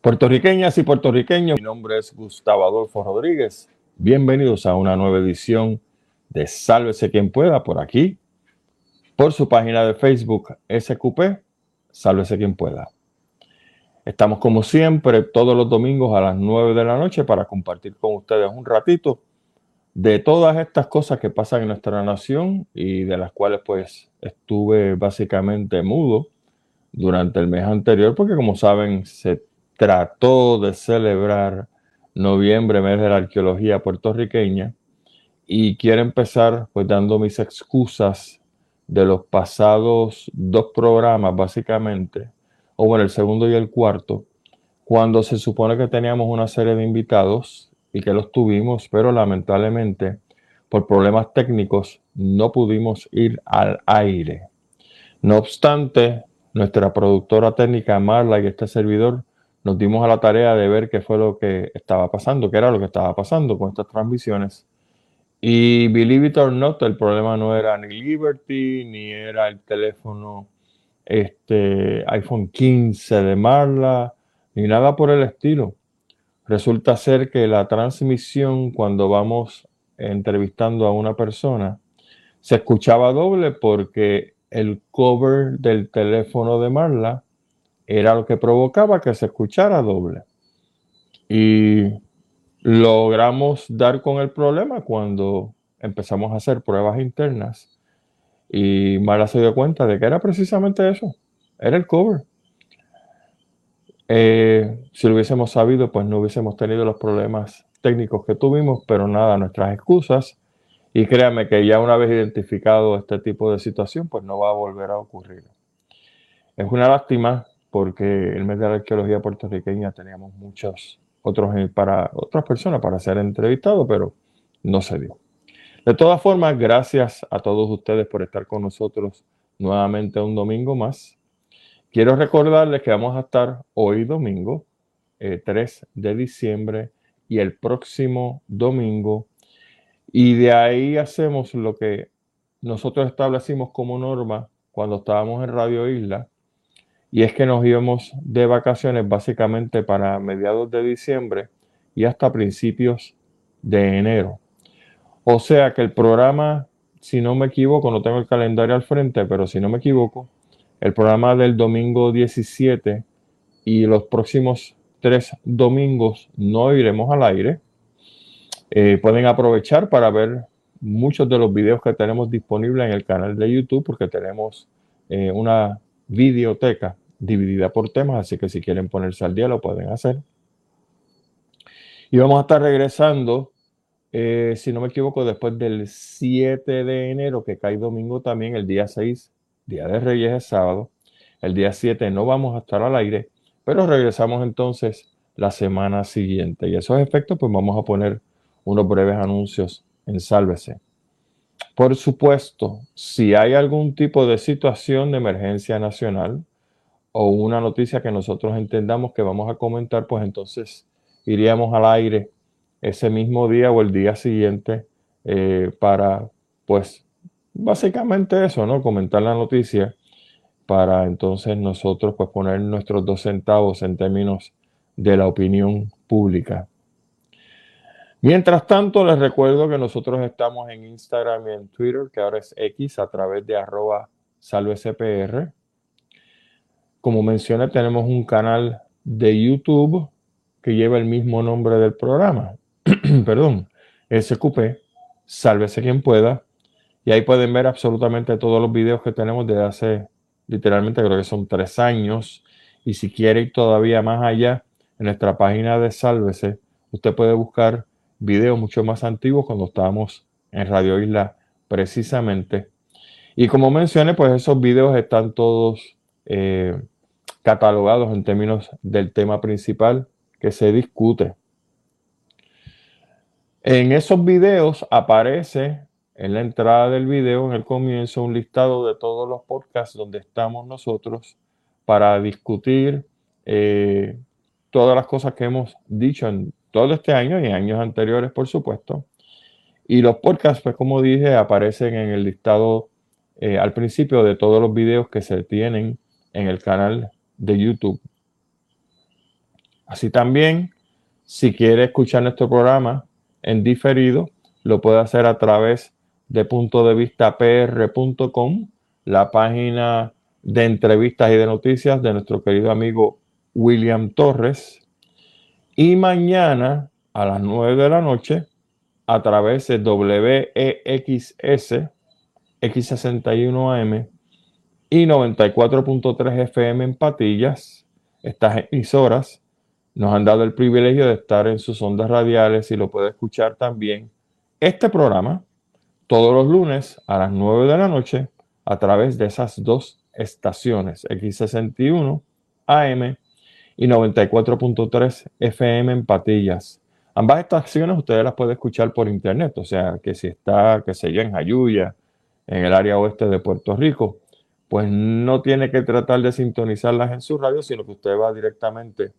Puertorriqueñas y puertorriqueños, mi nombre es Gustavo Adolfo Rodríguez. Bienvenidos a una nueva edición de Sálvese quien pueda por aquí, por su página de Facebook SQP, Sálvese quien pueda. Estamos como siempre todos los domingos a las 9 de la noche para compartir con ustedes un ratito de todas estas cosas que pasan en nuestra nación y de las cuales pues estuve básicamente mudo durante el mes anterior porque como saben se trató de celebrar noviembre, mes de la arqueología puertorriqueña y quiero empezar pues dando mis excusas de los pasados dos programas básicamente o bueno, el segundo y el cuarto, cuando se supone que teníamos una serie de invitados y que los tuvimos, pero lamentablemente por problemas técnicos no pudimos ir al aire. No obstante, nuestra productora técnica Marla y este servidor nos dimos a la tarea de ver qué fue lo que estaba pasando, qué era lo que estaba pasando con estas transmisiones. Y believe it or not, el problema no era ni Liberty, ni era el teléfono este, iPhone 15 de Marla, ni nada por el estilo. Resulta ser que la transmisión, cuando vamos entrevistando a una persona, se escuchaba doble porque el cover del teléfono de Marla era lo que provocaba que se escuchara doble. Y logramos dar con el problema cuando empezamos a hacer pruebas internas y Mara se dio cuenta de que era precisamente eso, era el cover. Eh, si lo hubiésemos sabido, pues no hubiésemos tenido los problemas técnicos que tuvimos, pero nada, nuestras excusas. Y créame que ya una vez identificado este tipo de situación, pues no va a volver a ocurrir. Es una lástima porque el mes de la arqueología puertorriqueña teníamos muchos otros para otras personas para ser entrevistados, pero no se dio. De todas formas, gracias a todos ustedes por estar con nosotros nuevamente un domingo más. Quiero recordarles que vamos a estar hoy domingo, 3 eh, de diciembre, y el próximo domingo. Y de ahí hacemos lo que nosotros establecimos como norma cuando estábamos en Radio Isla, y es que nos íbamos de vacaciones básicamente para mediados de diciembre y hasta principios de enero. O sea que el programa, si no me equivoco, no tengo el calendario al frente, pero si no me equivoco, el programa del domingo 17 y los próximos tres domingos no iremos al aire. Eh, pueden aprovechar para ver muchos de los videos que tenemos disponibles en el canal de YouTube porque tenemos eh, una videoteca dividida por temas, así que si quieren ponerse al día lo pueden hacer. Y vamos a estar regresando eh, si no me equivoco, después del 7 de enero, que cae domingo también, el día 6, Día de Reyes es sábado, el día 7 no vamos a estar al aire, pero regresamos entonces la semana siguiente. Y esos efectos, pues vamos a poner unos breves anuncios en Sálvese. Por supuesto, si hay algún tipo de situación de emergencia nacional o una noticia que nosotros entendamos que vamos a comentar, pues entonces iríamos al aire ese mismo día o el día siguiente eh, para, pues, básicamente eso, ¿no? Comentar la noticia para entonces nosotros, pues, poner nuestros dos centavos en términos de la opinión pública. Mientras tanto, les recuerdo que nosotros estamos en Instagram y en Twitter, que ahora es X, a través de arroba salvespr. Como mencioné, tenemos un canal de YouTube que lleva el mismo nombre del programa. perdón, SQP, sálvese quien pueda. Y ahí pueden ver absolutamente todos los videos que tenemos desde hace, literalmente creo que son tres años. Y si quiere ir todavía más allá, en nuestra página de Sálvese, usted puede buscar videos mucho más antiguos cuando estábamos en Radio Isla precisamente. Y como mencioné, pues esos videos están todos eh, catalogados en términos del tema principal que se discute. En esos videos aparece en la entrada del video, en el comienzo, un listado de todos los podcasts donde estamos nosotros para discutir eh, todas las cosas que hemos dicho en todo este año y años anteriores, por supuesto. Y los podcasts, pues como dije, aparecen en el listado eh, al principio de todos los videos que se tienen en el canal de YouTube. Así también, si quiere escuchar nuestro programa en diferido, lo puede hacer a través de punto de vista pr.com, la página de entrevistas y de noticias de nuestro querido amigo William Torres. Y mañana a las 9 de la noche, a través de WEXS X61AM y 94.3 FM en Patillas, estas emisoras nos han dado el privilegio de estar en sus ondas radiales y lo puede escuchar también este programa todos los lunes a las 9 de la noche a través de esas dos estaciones, X61 AM y 94.3 FM en Patillas. Ambas estaciones ustedes las pueden escuchar por internet, o sea que si está, que se yo, en Jayuya, en el área oeste de Puerto Rico, pues no tiene que tratar de sintonizarlas en su radio, sino que usted va directamente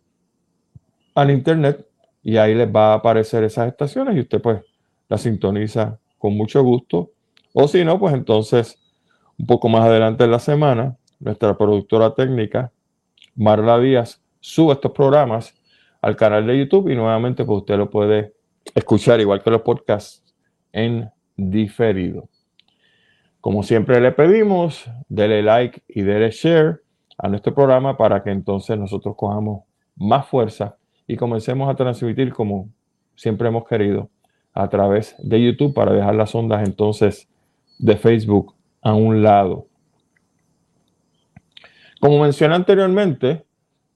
al internet y ahí les va a aparecer esas estaciones y usted pues las sintoniza con mucho gusto. O si no, pues entonces un poco más adelante en la semana, nuestra productora técnica, Marla Díaz, sube estos programas al canal de YouTube y nuevamente pues usted lo puede escuchar igual que los podcasts en diferido. Como siempre le pedimos, dele like y dele share a nuestro programa para que entonces nosotros cojamos más fuerza y comencemos a transmitir como siempre hemos querido a través de YouTube para dejar las ondas entonces de Facebook a un lado. Como mencioné anteriormente,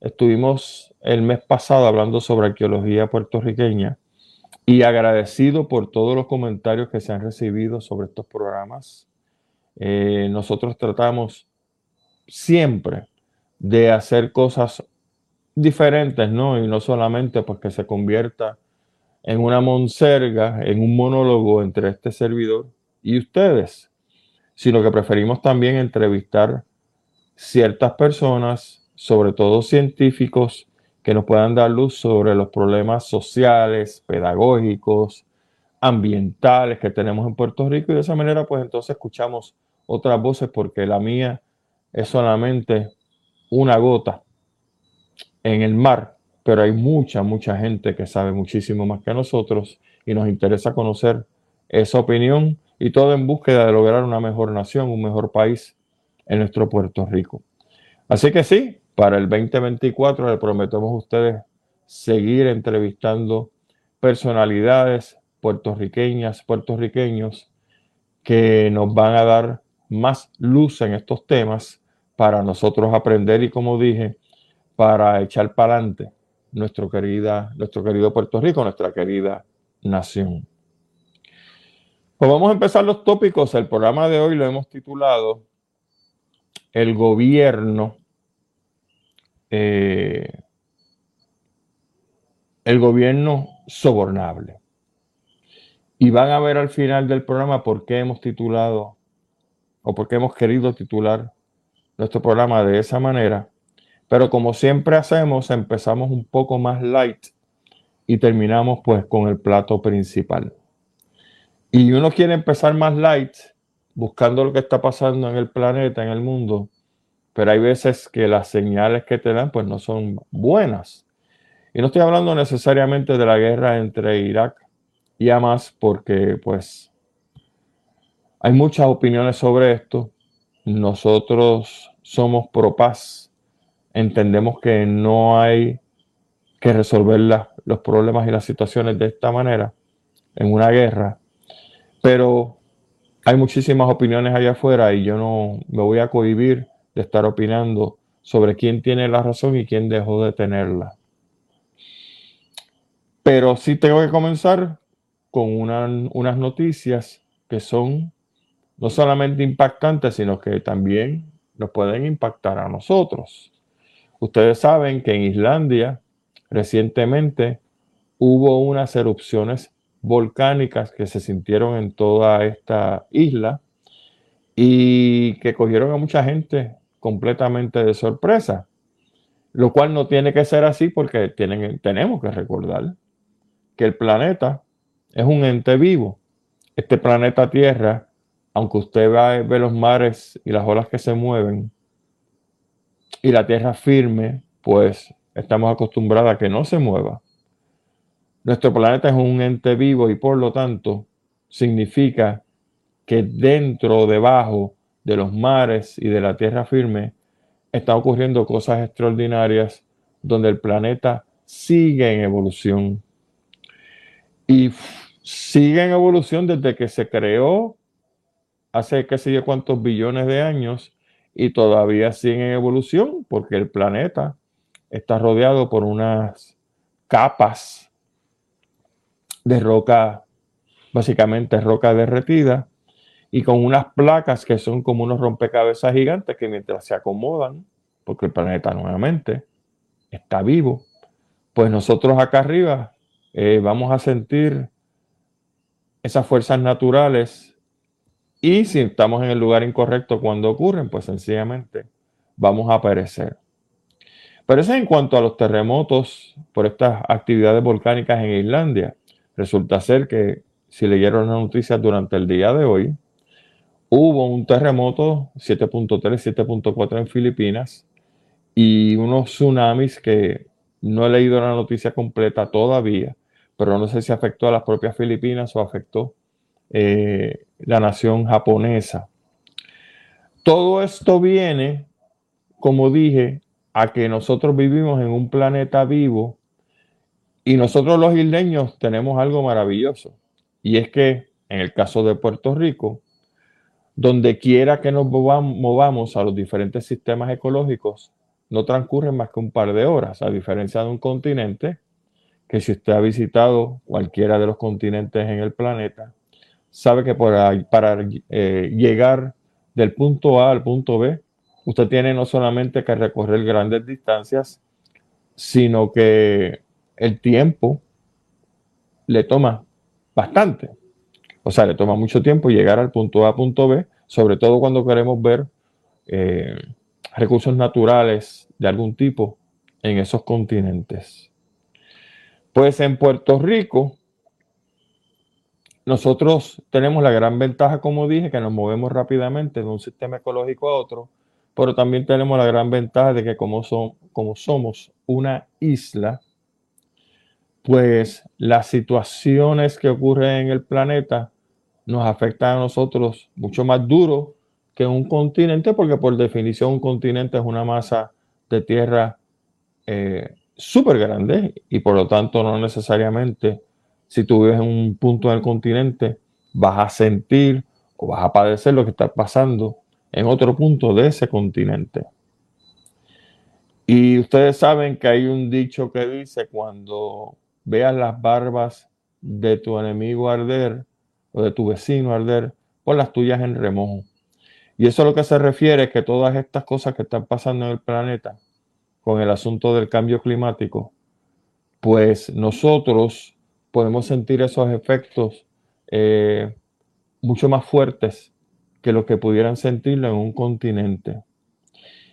estuvimos el mes pasado hablando sobre arqueología puertorriqueña y agradecido por todos los comentarios que se han recibido sobre estos programas. Eh, nosotros tratamos siempre de hacer cosas diferentes, ¿no? Y no solamente pues que se convierta en una monserga, en un monólogo entre este servidor y ustedes, sino que preferimos también entrevistar ciertas personas, sobre todo científicos, que nos puedan dar luz sobre los problemas sociales, pedagógicos, ambientales que tenemos en Puerto Rico y de esa manera pues entonces escuchamos otras voces porque la mía es solamente una gota en el mar, pero hay mucha, mucha gente que sabe muchísimo más que nosotros y nos interesa conocer esa opinión y todo en búsqueda de lograr una mejor nación, un mejor país en nuestro Puerto Rico. Así que sí, para el 2024 le prometemos a ustedes seguir entrevistando personalidades puertorriqueñas, puertorriqueños que nos van a dar más luz en estos temas para nosotros aprender y como dije, para echar para adelante nuestro, querida, nuestro querido Puerto Rico, nuestra querida nación. Pues vamos a empezar los tópicos. El programa de hoy lo hemos titulado El gobierno. Eh, el gobierno sobornable. Y van a ver al final del programa por qué hemos titulado o por qué hemos querido titular nuestro programa de esa manera pero como siempre hacemos, empezamos un poco más light y terminamos pues con el plato principal. Y uno quiere empezar más light buscando lo que está pasando en el planeta, en el mundo, pero hay veces que las señales que te dan pues no son buenas. Y no estoy hablando necesariamente de la guerra entre Irak y Hamas porque pues hay muchas opiniones sobre esto. Nosotros somos pro paz entendemos que no hay que resolver los problemas y las situaciones de esta manera en una guerra, pero hay muchísimas opiniones allá afuera y yo no me voy a cohibir de estar opinando sobre quién tiene la razón y quién dejó de tenerla. Pero sí tengo que comenzar con unas noticias que son no solamente impactantes, sino que también nos pueden impactar a nosotros. Ustedes saben que en Islandia recientemente hubo unas erupciones volcánicas que se sintieron en toda esta isla y que cogieron a mucha gente completamente de sorpresa, lo cual no tiene que ser así porque tienen, tenemos que recordar que el planeta es un ente vivo. Este planeta Tierra, aunque usted ve, ve los mares y las olas que se mueven, y la Tierra firme, pues estamos acostumbrados a que no se mueva. Nuestro planeta es un ente vivo y por lo tanto significa que dentro, debajo de los mares y de la tierra firme, están ocurriendo cosas extraordinarias donde el planeta sigue en evolución. Y sigue en evolución desde que se creó hace qué sé yo cuántos billones de años y todavía sigue en evolución porque el planeta está rodeado por unas capas de roca, básicamente roca derretida, y con unas placas que son como unos rompecabezas gigantes que mientras se acomodan, porque el planeta nuevamente está vivo, pues nosotros acá arriba eh, vamos a sentir esas fuerzas naturales y si estamos en el lugar incorrecto cuando ocurren, pues sencillamente vamos a perecer. Pero eso en cuanto a los terremotos por estas actividades volcánicas en Islandia. Resulta ser que si leyeron las noticias durante el día de hoy, hubo un terremoto 7.3, 7.4 en Filipinas y unos tsunamis que no he leído la noticia completa todavía, pero no sé si afectó a las propias Filipinas o afectó eh, la nación japonesa. Todo esto viene, como dije, a que nosotros vivimos en un planeta vivo y nosotros los isleños tenemos algo maravilloso. Y es que en el caso de Puerto Rico, donde quiera que nos movamos a los diferentes sistemas ecológicos, no transcurren más que un par de horas, a diferencia de un continente que si usted ha visitado cualquiera de los continentes en el planeta, sabe que para, eh, llegar del punto A al punto B, usted tiene no solamente que recorrer grandes distancias, sino que el tiempo le toma bastante. O sea, le toma mucho tiempo llegar al punto A, punto B, sobre todo cuando queremos ver eh, recursos naturales de algún tipo en esos continentes. Pues en Puerto Rico, nosotros tenemos la gran ventaja, como dije, que nos movemos rápidamente de un sistema ecológico a otro, pero también tenemos la gran ventaja de que como, como somos una isla, pues las situaciones que ocurren en el planeta nos afectan a nosotros mucho más duro que un continente, porque por definición un continente es una masa de tierra eh, súper grande y por lo tanto no necesariamente si tú vives en un punto del continente vas a sentir o vas a padecer lo que está pasando en otro punto de ese continente. Y ustedes saben que hay un dicho que dice cuando veas las barbas de tu enemigo arder o de tu vecino arder, por las tuyas en remojo. Y eso es lo que se refiere es que todas estas cosas que están pasando en el planeta con el asunto del cambio climático, pues nosotros podemos sentir esos efectos eh, mucho más fuertes que lo que pudieran sentirlo en un continente.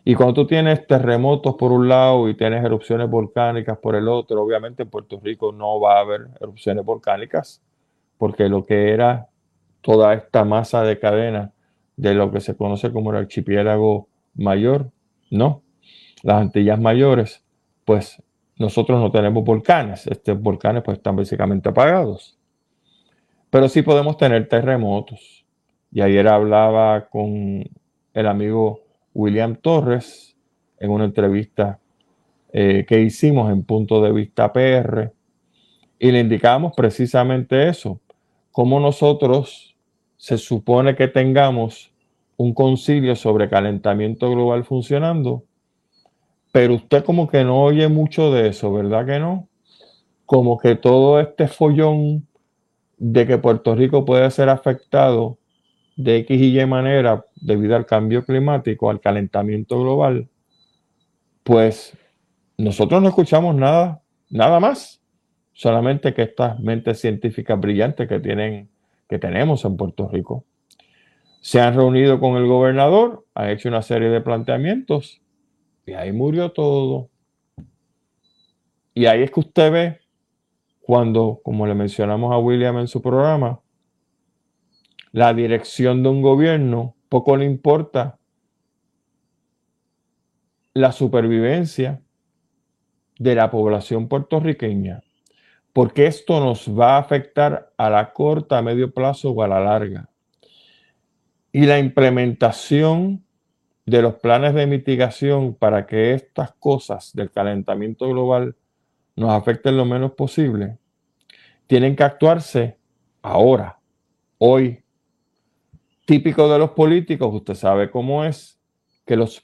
Y cuando tú tienes terremotos por un lado y tienes erupciones volcánicas por el otro, obviamente en Puerto Rico no va a haber erupciones volcánicas, porque lo que era toda esta masa de cadena de lo que se conoce como el archipiélago mayor, no. Las Antillas mayores, pues nosotros no tenemos volcanes. Estos volcanes pues están básicamente apagados. Pero sí podemos tener terremotos. Y ayer hablaba con el amigo William Torres en una entrevista eh, que hicimos en Punto de Vista PR y le indicamos precisamente eso, cómo nosotros se supone que tengamos un concilio sobre calentamiento global funcionando, pero usted como que no oye mucho de eso, ¿verdad que no? Como que todo este follón de que Puerto Rico puede ser afectado de X y Y manera debido al cambio climático, al calentamiento global, pues nosotros no escuchamos nada, nada más, solamente que estas mentes científicas brillantes que tienen, que tenemos en Puerto Rico, se han reunido con el gobernador, han hecho una serie de planteamientos y ahí murió todo. Y ahí es que usted ve cuando, como le mencionamos a William en su programa, la dirección de un gobierno, poco le importa la supervivencia de la población puertorriqueña, porque esto nos va a afectar a la corta, a medio plazo o a la larga. Y la implementación de los planes de mitigación para que estas cosas del calentamiento global nos afecten lo menos posible, tienen que actuarse ahora, hoy. Típico de los políticos, usted sabe cómo es, que los,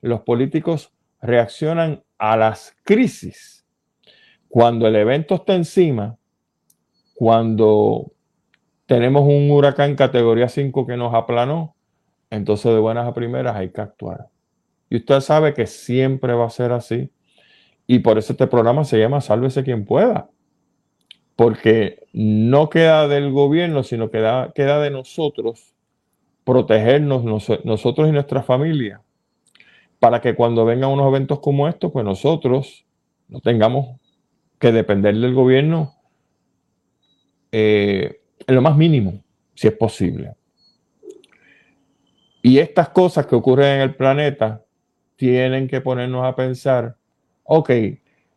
los políticos reaccionan a las crisis cuando el evento está encima, cuando tenemos un huracán categoría 5 que nos aplanó, entonces de buenas a primeras hay que actuar. Y usted sabe que siempre va a ser así. Y por eso este programa se llama Sálvese quien pueda. Porque no queda del gobierno, sino queda, queda de nosotros protegernos nosotros y nuestra familia. Para que cuando vengan unos eventos como estos, pues nosotros no tengamos que depender del gobierno eh, en lo más mínimo, si es posible. Y estas cosas que ocurren en el planeta tienen que ponernos a pensar, ok,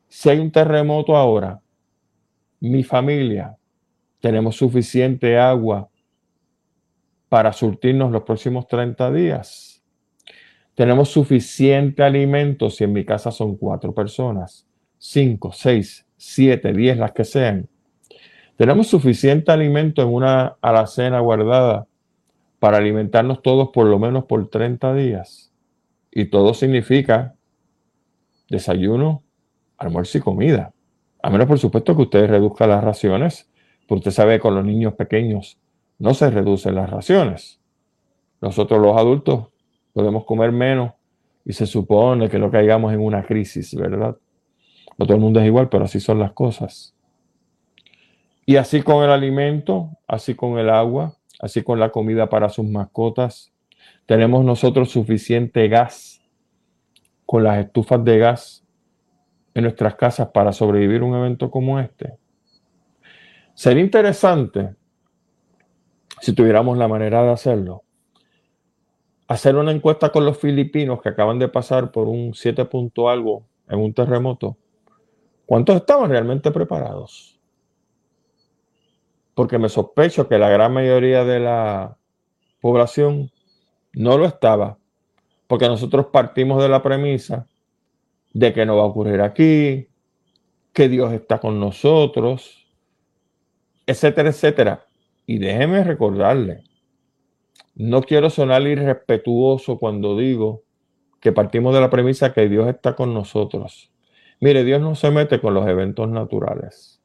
si hay un terremoto ahora, mi familia, tenemos suficiente agua para surtirnos los próximos 30 días. Tenemos suficiente alimento si en mi casa son cuatro personas, cinco, seis, siete, diez, las que sean. Tenemos suficiente alimento en una alacena guardada para alimentarnos todos por lo menos por 30 días. Y todo significa desayuno, almuerzo y comida. A menos, por supuesto, que usted reduzca las raciones, porque usted sabe que con los niños pequeños no se reducen las raciones. Nosotros los adultos podemos comer menos y se supone que no caigamos en una crisis, ¿verdad? No todo el mundo es igual, pero así son las cosas. Y así con el alimento, así con el agua, así con la comida para sus mascotas. Tenemos nosotros suficiente gas con las estufas de gas en nuestras casas para sobrevivir un evento como este. Sería interesante, si tuviéramos la manera de hacerlo, hacer una encuesta con los filipinos que acaban de pasar por un 7 punto algo en un terremoto. ¿Cuántos estaban realmente preparados? Porque me sospecho que la gran mayoría de la población no lo estaba, porque nosotros partimos de la premisa de que no va a ocurrir aquí, que Dios está con nosotros, etcétera, etcétera. Y déjeme recordarle, no quiero sonar irrespetuoso cuando digo que partimos de la premisa que Dios está con nosotros. Mire, Dios no se mete con los eventos naturales.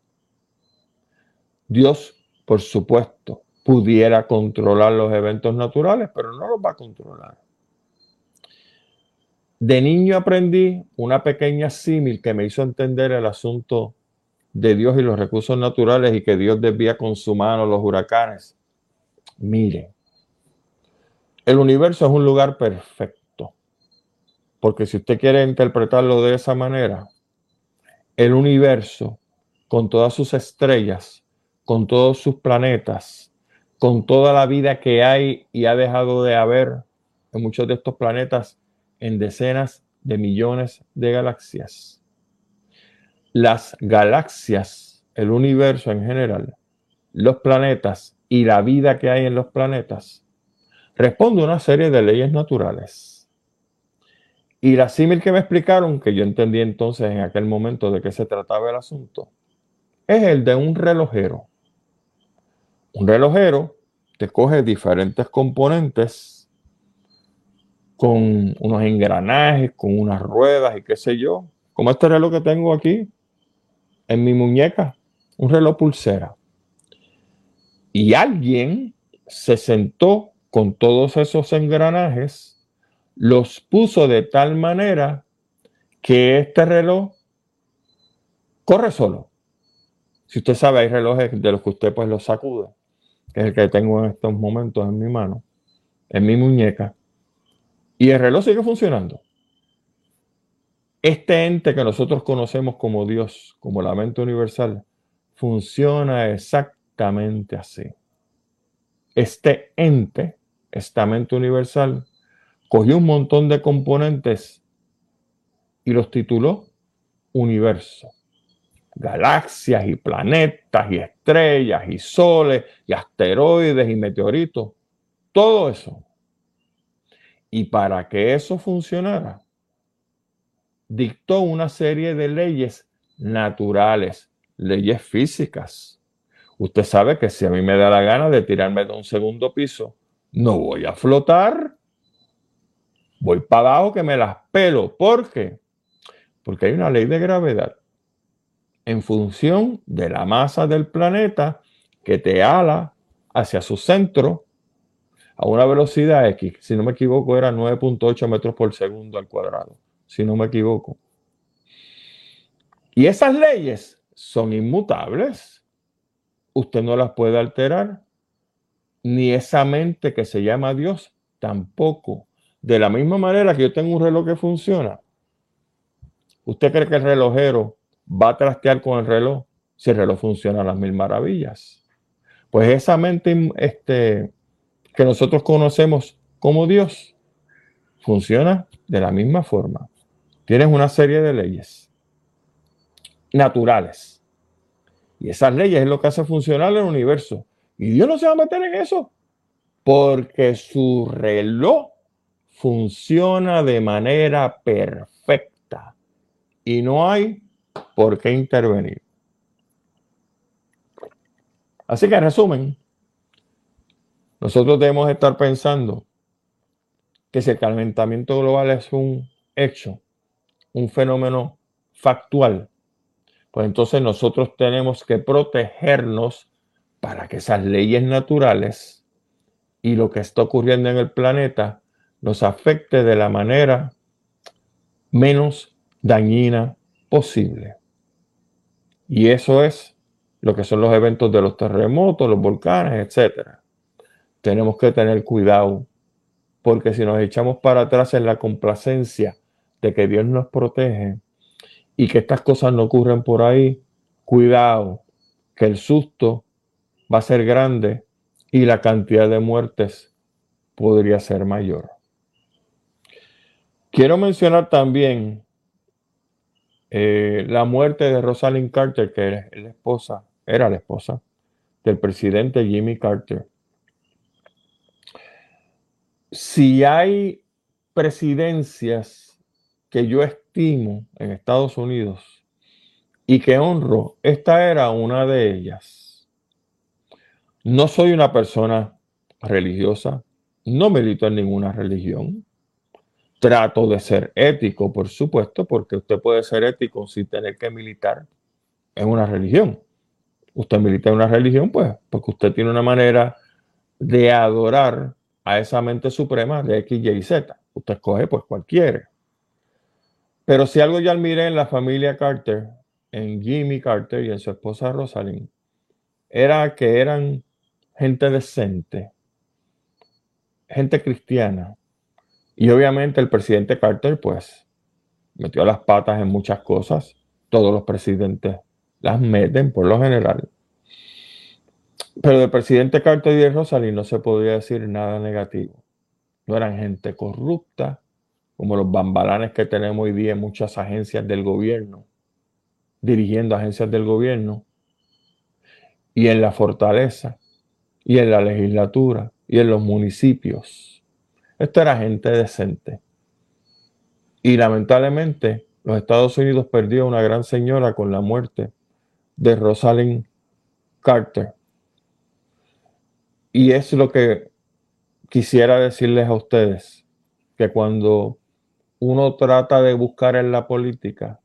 Dios por supuesto, pudiera controlar los eventos naturales, pero no los va a controlar. De niño aprendí una pequeña símil que me hizo entender el asunto de Dios y los recursos naturales y que Dios desvía con su mano los huracanes. Mire, el universo es un lugar perfecto, porque si usted quiere interpretarlo de esa manera, el universo, con todas sus estrellas, con todos sus planetas, con toda la vida que hay y ha dejado de haber en muchos de estos planetas en decenas de millones de galaxias. Las galaxias, el universo en general, los planetas y la vida que hay en los planetas, responde a una serie de leyes naturales. Y la símil que me explicaron, que yo entendí entonces en aquel momento de qué se trataba el asunto, es el de un relojero un relojero te coge diferentes componentes con unos engranajes, con unas ruedas y qué sé yo, como este reloj que tengo aquí en mi muñeca, un reloj pulsera. Y alguien se sentó con todos esos engranajes, los puso de tal manera que este reloj corre solo. Si usted sabe, hay relojes de los que usted pues los sacude que es el que tengo en estos momentos en mi mano, en mi muñeca, y el reloj sigue funcionando. Este ente que nosotros conocemos como Dios, como la mente universal, funciona exactamente así. este ente, esta mente universal, cogió un montón de componentes y los tituló universo. Galaxias y planetas y estrellas y soles y asteroides y meteoritos. Todo eso. Y para que eso funcionara, dictó una serie de leyes naturales, leyes físicas. Usted sabe que si a mí me da la gana de tirarme de un segundo piso, no voy a flotar. Voy para abajo que me las pelo. ¿Por qué? Porque hay una ley de gravedad en función de la masa del planeta que te ala hacia su centro a una velocidad X. Si no me equivoco, era 9.8 metros por segundo al cuadrado. Si no me equivoco. Y esas leyes son inmutables. Usted no las puede alterar. Ni esa mente que se llama Dios tampoco. De la misma manera que yo tengo un reloj que funciona, ¿Usted cree que el relojero va a trastear con el reloj si el reloj funciona a las mil maravillas? Pues esa mente este, que nosotros conocemos como Dios funciona de la misma forma. Tienes una serie de leyes naturales. Y esas leyes es lo que hace funcionar el universo. Y Dios no se va a meter en eso. Porque su reloj funciona de manera perfecta y no hay por qué intervenir. Así que en resumen, nosotros debemos estar pensando que si el calentamiento global es un hecho, un fenómeno factual, pues entonces nosotros tenemos que protegernos para que esas leyes naturales y lo que está ocurriendo en el planeta nos afecte de la manera menos dañina posible. Y eso es lo que son los eventos de los terremotos, los volcanes, etc. Tenemos que tener cuidado, porque si nos echamos para atrás en la complacencia de que Dios nos protege y que estas cosas no ocurren por ahí, cuidado, que el susto va a ser grande y la cantidad de muertes podría ser mayor. Quiero mencionar también eh, la muerte de Rosalind Carter, que es la esposa, era la esposa del presidente Jimmy Carter. Si hay presidencias que yo estimo en Estados Unidos y que honro, esta era una de ellas. No soy una persona religiosa, no milito en ninguna religión, Trato de ser ético, por supuesto, porque usted puede ser ético sin tener que militar en una religión. Usted milita en una religión, pues, porque usted tiene una manera de adorar a esa mente suprema de X, Y y Z. Usted escoge, pues, cualquiera. Pero si algo ya miré en la familia Carter, en Jimmy Carter y en su esposa Rosalind, era que eran gente decente, gente cristiana, y obviamente el presidente Carter, pues, metió las patas en muchas cosas. Todos los presidentes las meten por lo general. Pero del presidente Carter y de Rosalind no se podía decir nada negativo. No eran gente corrupta, como los bambalanes que tenemos hoy día en muchas agencias del gobierno, dirigiendo agencias del gobierno, y en la fortaleza, y en la legislatura, y en los municipios esto era gente decente. Y lamentablemente los Estados Unidos perdió una gran señora con la muerte de Rosalind Carter. Y es lo que quisiera decirles a ustedes, que cuando uno trata de buscar en la política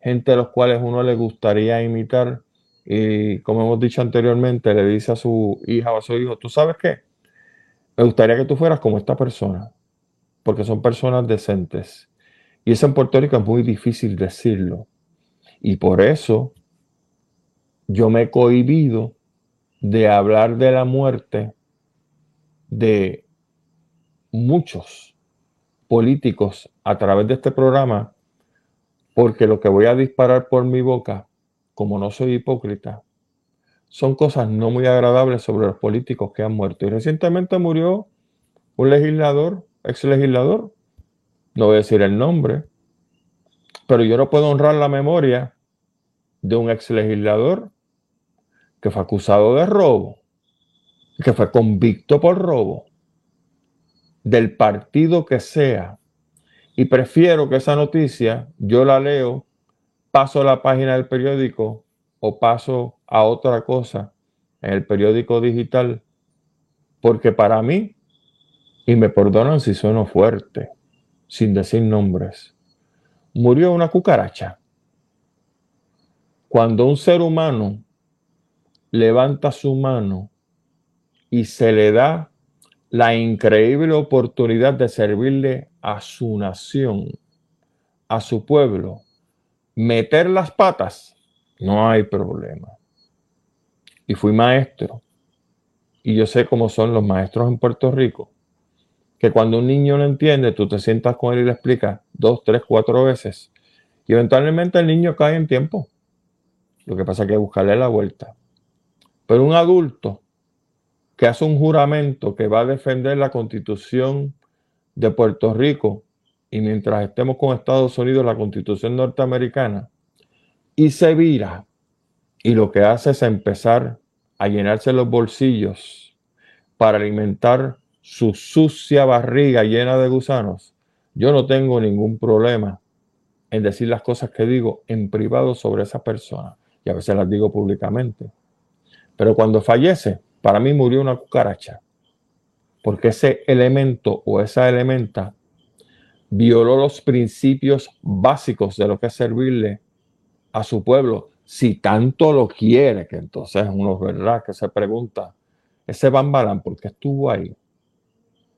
gente a los cuales uno le gustaría imitar y como hemos dicho anteriormente, le dice a su hija o a su hijo, ¿tú sabes qué? Me gustaría que tú fueras como esta persona, porque son personas decentes. Y eso en Puerto Rico es muy difícil decirlo. Y por eso yo me he cohibido de hablar de la muerte de muchos políticos a través de este programa, porque lo que voy a disparar por mi boca, como no soy hipócrita, son cosas no muy agradables sobre los políticos que han muerto. Y recientemente murió un legislador, ex legislador, no voy a decir el nombre, pero yo no puedo honrar la memoria de un ex legislador que fue acusado de robo, que fue convicto por robo, del partido que sea. Y prefiero que esa noticia yo la leo, paso a la página del periódico o paso a otra cosa en el periódico digital, porque para mí, y me perdonan si sueno fuerte, sin decir nombres, murió una cucaracha. Cuando un ser humano levanta su mano y se le da la increíble oportunidad de servirle a su nación, a su pueblo, meter las patas, no hay problema. Y fui maestro. Y yo sé cómo son los maestros en Puerto Rico. Que cuando un niño no entiende, tú te sientas con él y le explicas dos, tres, cuatro veces. Y eventualmente el niño cae en tiempo. Lo que pasa es que buscarle la vuelta. Pero un adulto que hace un juramento que va a defender la constitución de Puerto Rico y mientras estemos con Estados Unidos, la constitución norteamericana, y se vira y lo que hace es empezar a llenarse los bolsillos para alimentar su sucia barriga llena de gusanos, yo no tengo ningún problema en decir las cosas que digo en privado sobre esa persona y a veces las digo públicamente. Pero cuando fallece, para mí murió una cucaracha, porque ese elemento o esa elementa violó los principios básicos de lo que es servirle a su pueblo, si tanto lo quiere, que entonces uno, ¿verdad? Que se pregunta, ese bambalán, ¿por qué estuvo ahí?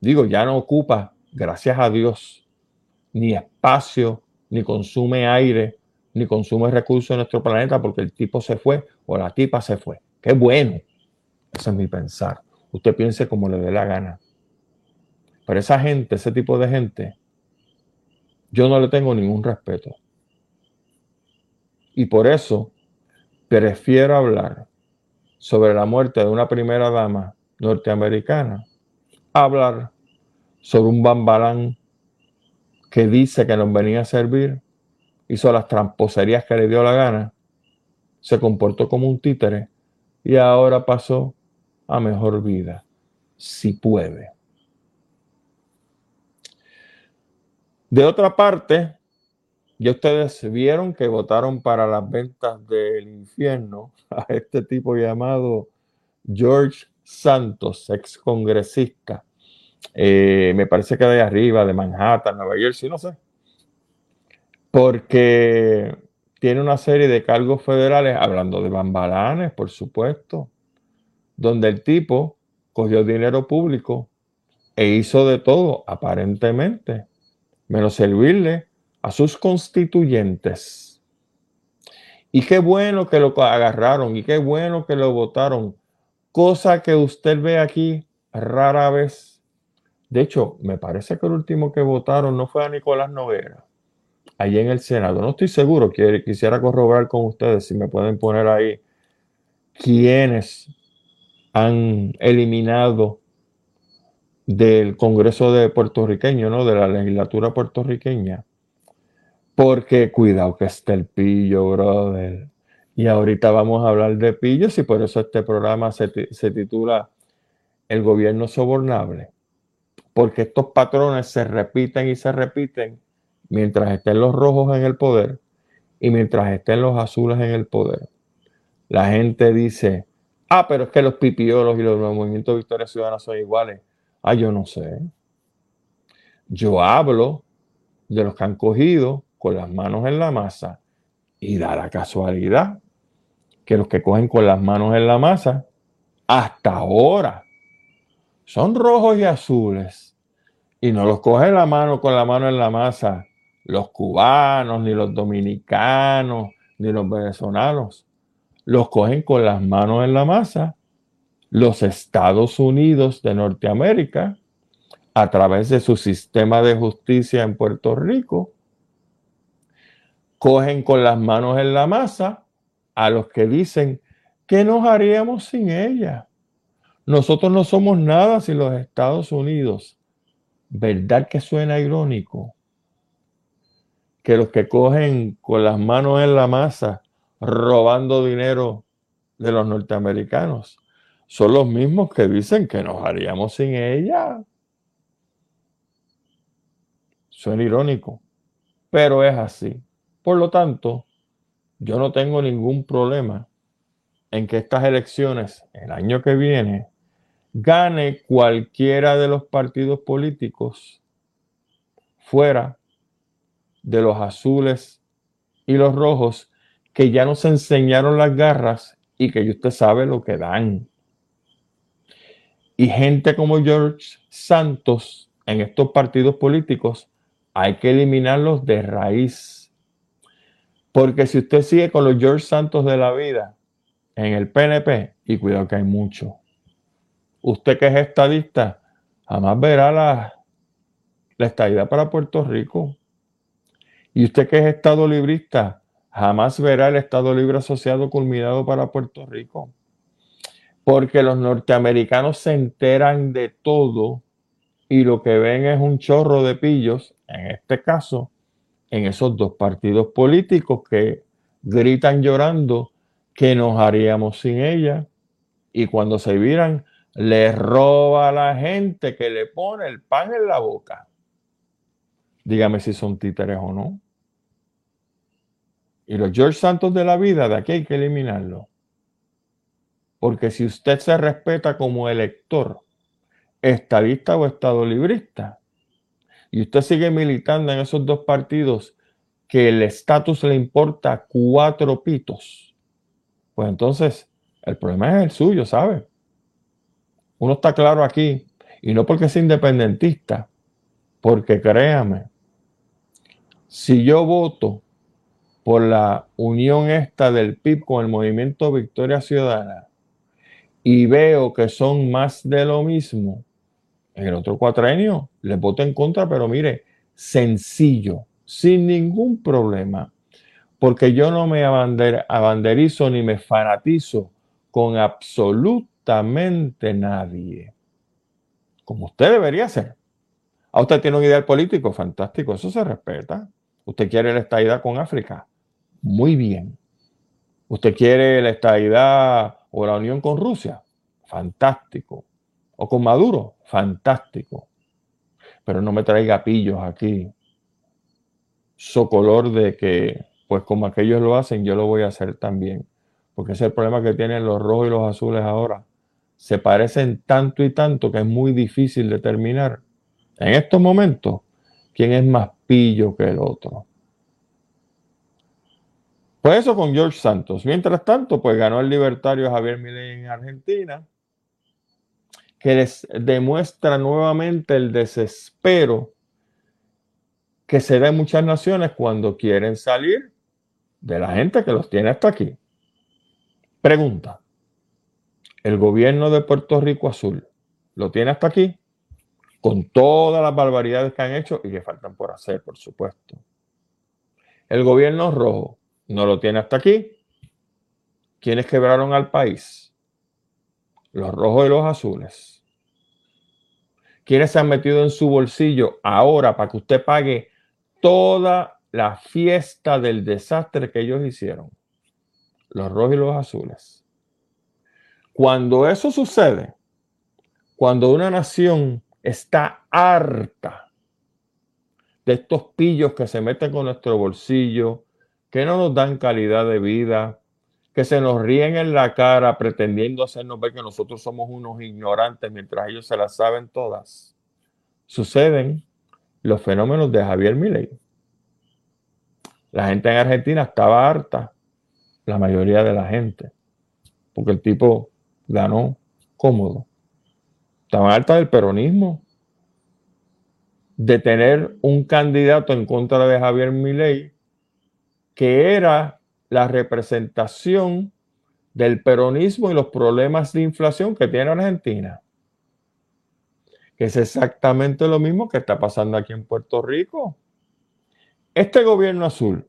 Digo, ya no ocupa, gracias a Dios, ni espacio, ni consume aire, ni consume recursos en nuestro planeta porque el tipo se fue o la tipa se fue. Qué bueno. Ese es mi pensar. Usted piense como le dé la gana. Pero esa gente, ese tipo de gente, yo no le tengo ningún respeto. Y por eso prefiero hablar sobre la muerte de una primera dama norteamericana, hablar sobre un bambalán que dice que nos venía a servir, hizo las tramposerías que le dio la gana, se comportó como un títere y ahora pasó a mejor vida, si puede. De otra parte, ya ustedes vieron que votaron para las ventas del infierno a este tipo llamado George Santos, ex congresista. Eh, me parece que de arriba, de Manhattan, Nueva Jersey, no sé. Porque tiene una serie de cargos federales, hablando de bambalanes, por supuesto, donde el tipo cogió dinero público e hizo de todo, aparentemente, menos servirle a sus constituyentes. Y qué bueno que lo agarraron y qué bueno que lo votaron. Cosa que usted ve aquí rara vez. De hecho, me parece que el último que votaron no fue a Nicolás Noguera, allí en el Senado. No estoy seguro, quisiera corroborar con ustedes si me pueden poner ahí quiénes han eliminado del Congreso de puertorriqueño, ¿no? De la legislatura puertorriqueña porque cuidado que esté el pillo, brother. Y ahorita vamos a hablar de pillos y por eso este programa se, titula El gobierno sobornable. Porque estos patrones se repiten y se repiten mientras estén los rojos en el poder y mientras estén los azules en el poder. La gente dice, ah, pero es que los pipiolos y los movimientos de Victoria Ciudadana son iguales. Ah, yo no sé. Yo hablo de los que han cogido con las manos en la masa y da la casualidad que los que cogen con las manos en la masa hasta ahora son rojos y azules y no los coge la mano con la mano en la masa los cubanos, ni los dominicanos, ni los venezolanos. Los cogen con las manos en la masa los Estados Unidos de Norteamérica a través de su sistema de justicia en Puerto Rico cogen con las manos en la masa a los que dicen ¿Qué nos haríamos sin ella? Nosotros no somos nada sin los Estados Unidos. ¿Verdad que suena irónico? Que los que cogen con las manos en la masa robando dinero de los norteamericanos son los mismos que dicen que nos haríamos sin ella. Suena irónico, pero es así. Por lo tanto, yo no tengo ningún problema en que estas elecciones, el año que viene, gane cualquiera de los partidos políticos fuera de los azules y los rojos que ya nos enseñaron las garras y que usted sabe lo que dan. Y gente como George Santos en estos partidos políticos hay que eliminarlos de raíz. Porque si usted sigue con los George Santos de la vida en el PNP, y cuidado que hay mucho, usted que es estadista, jamás verá la, la estadidad para Puerto Rico. Y usted que es estado librista, jamás verá el Estado Libre Asociado culminado para Puerto Rico. Porque los norteamericanos se enteran de todo y lo que ven es un chorro de pillos, en este caso, en esos dos partidos políticos que gritan llorando que nos haríamos sin ella y cuando se viran le roba a la gente que le pone el pan en la boca. Dígame si son títeres o no. Y los George Santos de la vida, de aquí hay que eliminarlo. Porque si usted se respeta como elector, estadista o estado librista, y usted sigue militando en esos dos partidos que el estatus le importa cuatro pitos, pues entonces el problema es el suyo, ¿sabe? Uno está claro aquí, y no porque sea independentista, porque créame, si yo voto por la unión esta del PIB con el movimiento Victoria Ciudadana y veo que son más de lo mismo, en el otro cuatrenio les voto en contra, pero mire, sencillo, sin ningún problema, porque yo no me abanderizo ni me fanatizo con absolutamente nadie, como usted debería ser. A usted tiene un ideal político, fantástico, eso se respeta. Usted quiere la estadidad con África, muy bien. ¿Usted quiere la estabilidad o la unión con Rusia? Fantástico. ¿O con Maduro? Fantástico. Pero no me traiga pillos aquí. Socolor de que, pues como aquellos lo hacen, yo lo voy a hacer también. Porque ese es el problema que tienen los rojos y los azules ahora. Se parecen tanto y tanto que es muy difícil determinar en estos momentos quién es más pillo que el otro. Pues eso con George Santos. Mientras tanto, pues ganó el libertario Javier Milei en Argentina, que les demuestra nuevamente el desespero que se da en muchas naciones cuando quieren salir de la gente que los tiene hasta aquí. Pregunta, ¿el gobierno de Puerto Rico Azul lo tiene hasta aquí? Con todas las barbaridades que han hecho y que faltan por hacer, por supuesto. El gobierno rojo no lo tiene hasta aquí. ¿Quiénes quebraron al país? Los rojos y los azules. ¿Quiénes se han metido en su bolsillo ahora para que usted pague toda la fiesta del desastre que ellos hicieron? Los rojos y los azules. Cuando eso sucede, cuando una nación está harta de estos pillos que se meten con nuestro bolsillo, que no nos dan calidad de vida, que se nos ríen en la cara pretendiendo hacernos ver que nosotros somos unos ignorantes mientras ellos se las saben todas. Suceden los fenómenos de Javier Milei. La gente en Argentina estaba harta, la mayoría de la gente, porque el tipo ganó cómodo. Estaban harta del peronismo, de tener un candidato en contra de Javier Milei que era la representación del peronismo y los problemas de inflación que tiene Argentina. Que es exactamente lo mismo que está pasando aquí en Puerto Rico. Este gobierno azul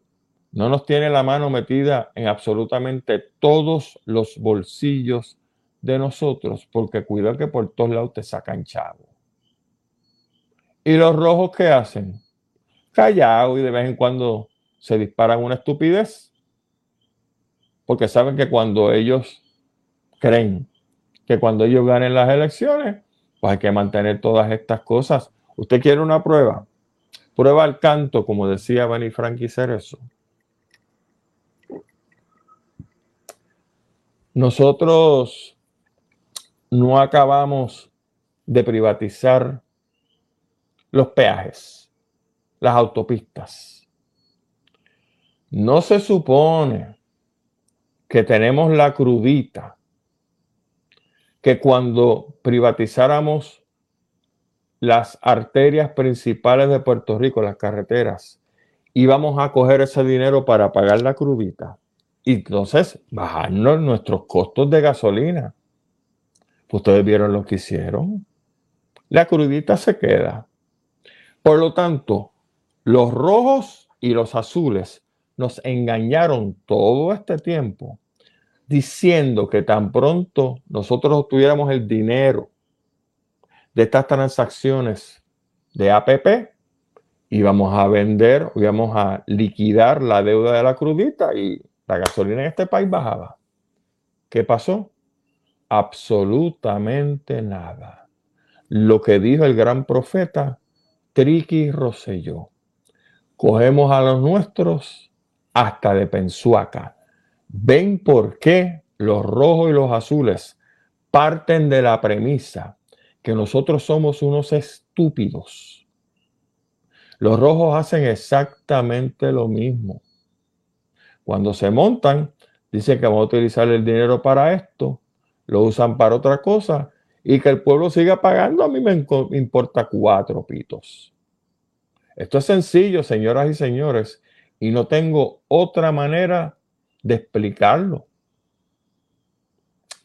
no nos tiene la mano metida en absolutamente todos los bolsillos de nosotros, porque cuidado que por todos lados te sacan chavo. ¿Y los rojos qué hacen? Callado y de vez en cuando se disparan una estupidez, porque saben que cuando ellos creen que cuando ellos ganen las elecciones, pues hay que mantener todas estas cosas. ¿Usted quiere una prueba? Prueba al canto, como decía Benny Frankie Cerezo. Nosotros no acabamos de privatizar los peajes, las autopistas. No se supone que tenemos la crudita que cuando privatizáramos las arterias principales de Puerto Rico, las carreteras, íbamos a coger ese dinero para pagar la crudita y entonces bajarnos nuestros costos de gasolina. Ustedes vieron lo que hicieron. La crudita se queda. Por lo tanto, los rojos y los azules nos engañaron todo este tiempo diciendo que tan pronto nosotros tuviéramos el dinero de estas transacciones de APP, íbamos a vender, íbamos a liquidar la deuda de la crudita y la gasolina en este país bajaba. ¿Qué pasó? Absolutamente nada. Lo que dijo el gran profeta Triqui Rosselló. Cogemos a los nuestros hasta de Pensuaca. ¿Ven por qué los rojos y los azules parten de la premisa que nosotros somos unos estúpidos? Los rojos hacen exactamente lo mismo. Cuando se montan, dicen que vamos a utilizar el dinero para esto, lo usan para otra cosa y que el pueblo siga pagando, a mí me importa cuatro pitos. Esto es sencillo, señoras y señores, y no tengo otra manera de explicarlo.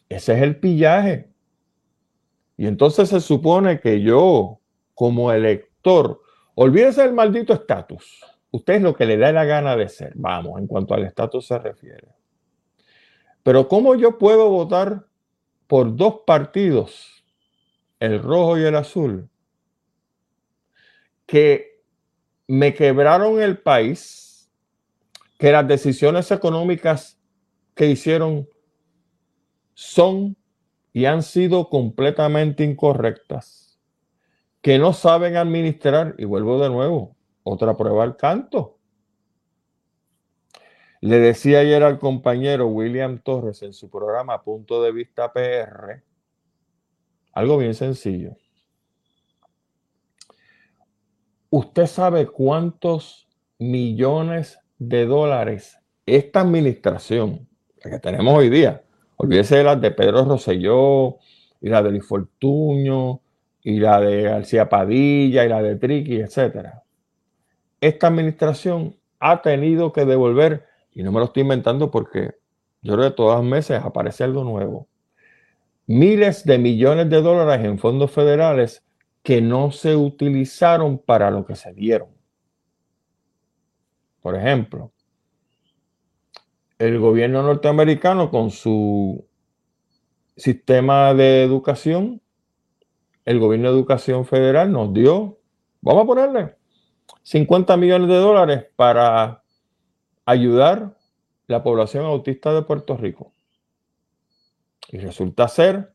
Ese es el pillaje. Y entonces se supone que yo, como elector, olvídese del maldito estatus. Usted es lo que le da la gana de ser, vamos, en cuanto al estatus se refiere. Pero ¿cómo yo puedo votar por dos partidos, el rojo y el azul, que me quebraron el país, que las decisiones económicas que hicieron son y han sido completamente incorrectas, que no saben administrar, y vuelvo de nuevo, otra prueba al canto. Le decía ayer al compañero William Torres en su programa Punto de Vista PR algo bien sencillo. ¿Usted sabe cuántos millones de dólares esta administración, la que tenemos hoy día, olvídese de las de Pedro Rosselló y la de Luis Fortuño y la de García Padilla y la de Triqui, etcétera? esta administración ha tenido que devolver, y no me lo estoy inventando porque yo creo que todos los meses aparece algo nuevo, miles de millones de dólares en fondos federales que no se utilizaron para lo que se dieron. Por ejemplo, el gobierno norteamericano con su sistema de educación, el gobierno de educación federal nos dio, vamos a ponerle 50 millones de dólares para ayudar la población autista de Puerto Rico. Y resulta ser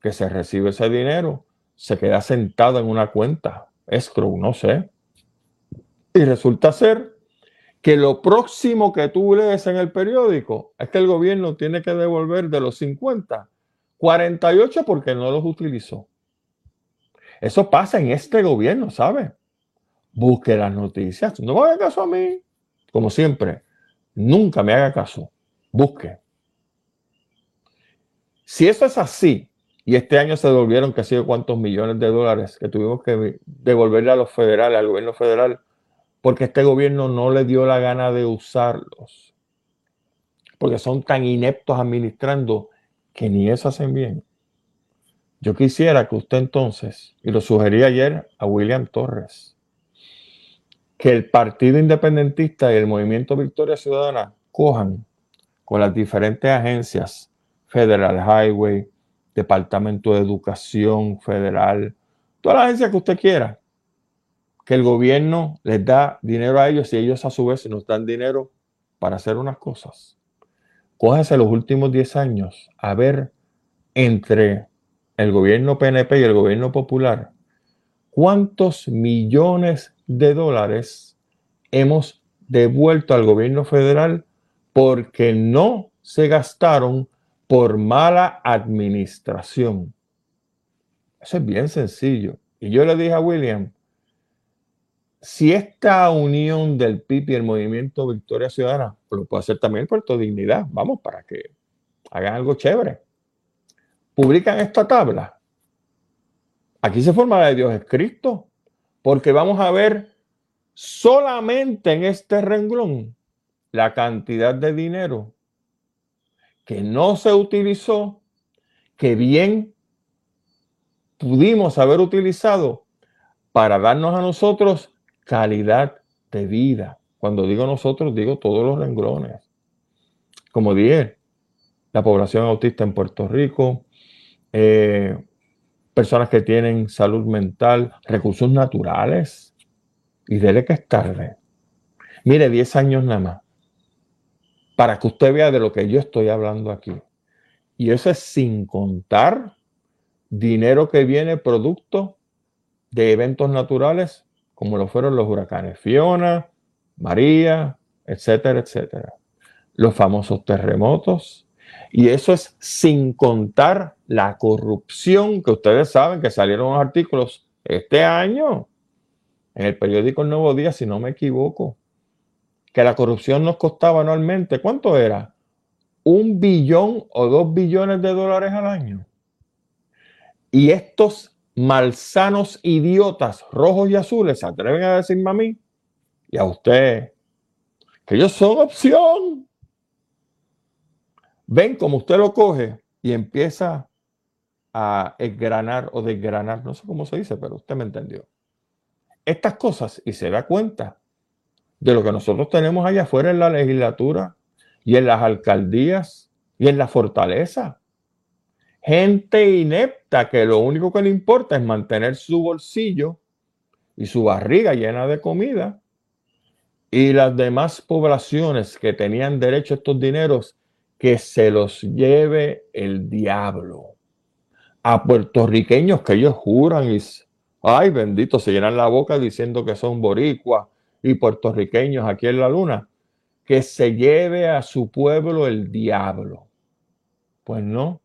que se recibe ese dinero, se queda sentado en una cuenta, escrow, no sé. Y resulta ser que lo próximo que tú lees en el periódico es que el gobierno tiene que devolver de los 50, 48 porque no los utilizó. Eso pasa en este gobierno, ¿sabes? busque las noticias. No me haga caso a mí. Como siempre, nunca me haga caso. Busque. Si eso es así, y este año se devolvieron que sido cuántos millones de dólares que tuvimos que devolverle a los federales, al gobierno federal, porque este gobierno no le dio la gana de usarlos. Porque son tan ineptos administrando que ni eso hacen bien. Yo quisiera que usted entonces, y lo sugerí ayer a William Torres, que el Partido Independentista y el Movimiento Victoria Ciudadana cojan con las diferentes agencias, Federal Highway, Departamento de Educación Federal, todas las agencias que usted quiera, que el gobierno les da dinero a ellos y ellos a su vez nos dan dinero para hacer unas cosas. Cójase los últimos 10 años a ver entre el gobierno PNP y el gobierno popular cuántos millones de dólares hemos devuelto al gobierno federal porque no se gastaron por mala administración. Eso es bien sencillo. Y yo le dije a William, si esta unión del PIB y el movimiento Victoria Ciudadana, lo puede hacer también Puerto Dignidad, vamos, para que hagan algo chévere. Publican esta tabla Aquí se forma la de Dios es Cristo, porque vamos a ver solamente en este renglón la cantidad de dinero que no se utilizó, que bien pudimos haber utilizado para darnos a nosotros calidad de vida. Cuando digo nosotros, digo todos los renglones. Como dije, la población autista en Puerto Rico, eh, personas que tienen salud mental, recursos naturales. Y dele que es tarde. Mire, 10 años nada más. Para que usted vea de lo que yo estoy hablando aquí. Y eso es sin contar dinero que viene producto de eventos naturales, como lo fueron los huracanes Fiona, María, etcétera, etcétera. Los famosos terremotos, y eso es sin contar la corrupción que ustedes saben que salieron los artículos este año en el periódico El Nuevo Día, si no me equivoco, que la corrupción nos costaba anualmente, ¿cuánto era? Un billón o dos billones de dólares al año. Y estos malsanos idiotas rojos y azules se atreven a decirme a mí y a usted que ellos son opción Ven como usted lo coge y empieza a esgranar o desgranar, no sé cómo se dice, pero usted me entendió. Estas cosas y se da cuenta de lo que nosotros tenemos allá afuera en la legislatura y en las alcaldías y en la fortaleza. Gente inepta que lo único que le importa es mantener su bolsillo y su barriga llena de comida. Y las demás poblaciones que tenían derecho a estos dineros que se los lleve el diablo. A puertorriqueños que ellos juran y, ay bendito, se llenan la boca diciendo que son boricuas y puertorriqueños aquí en la luna, que se lleve a su pueblo el diablo. Pues no.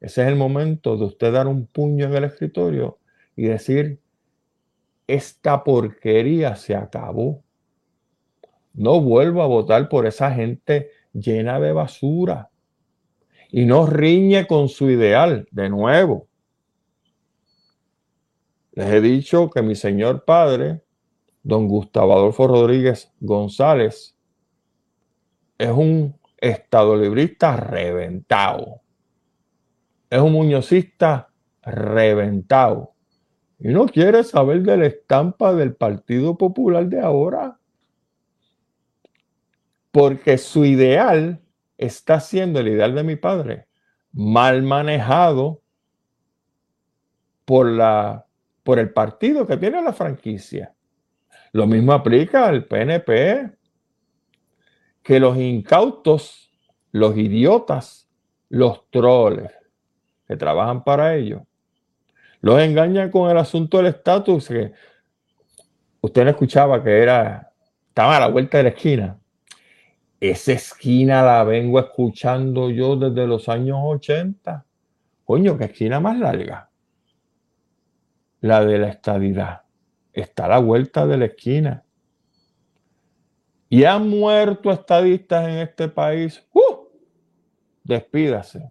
Ese es el momento de usted dar un puño en el escritorio y decir, esta porquería se acabó. No vuelvo a votar por esa gente llena de basura y no riñe con su ideal. De nuevo, les he dicho que mi señor padre, don Gustavo Adolfo Rodríguez González, es un estadolibrista reventado. Es un muñozista reventado. Y no quiere saber de la estampa del Partido Popular de ahora porque su ideal está siendo el ideal de mi padre, mal manejado por, la, por el partido que tiene la franquicia. Lo mismo aplica al PNP, que los incautos, los idiotas, los troles que trabajan para ello, los engañan con el asunto del estatus que usted no escuchaba que era, estaba a la vuelta de la esquina. Esa esquina la vengo escuchando yo desde los años 80. Coño, qué esquina más larga. La de la estadidad. Está a la vuelta de la esquina. Y han muerto estadistas en este país. ¡Uh! Despídase.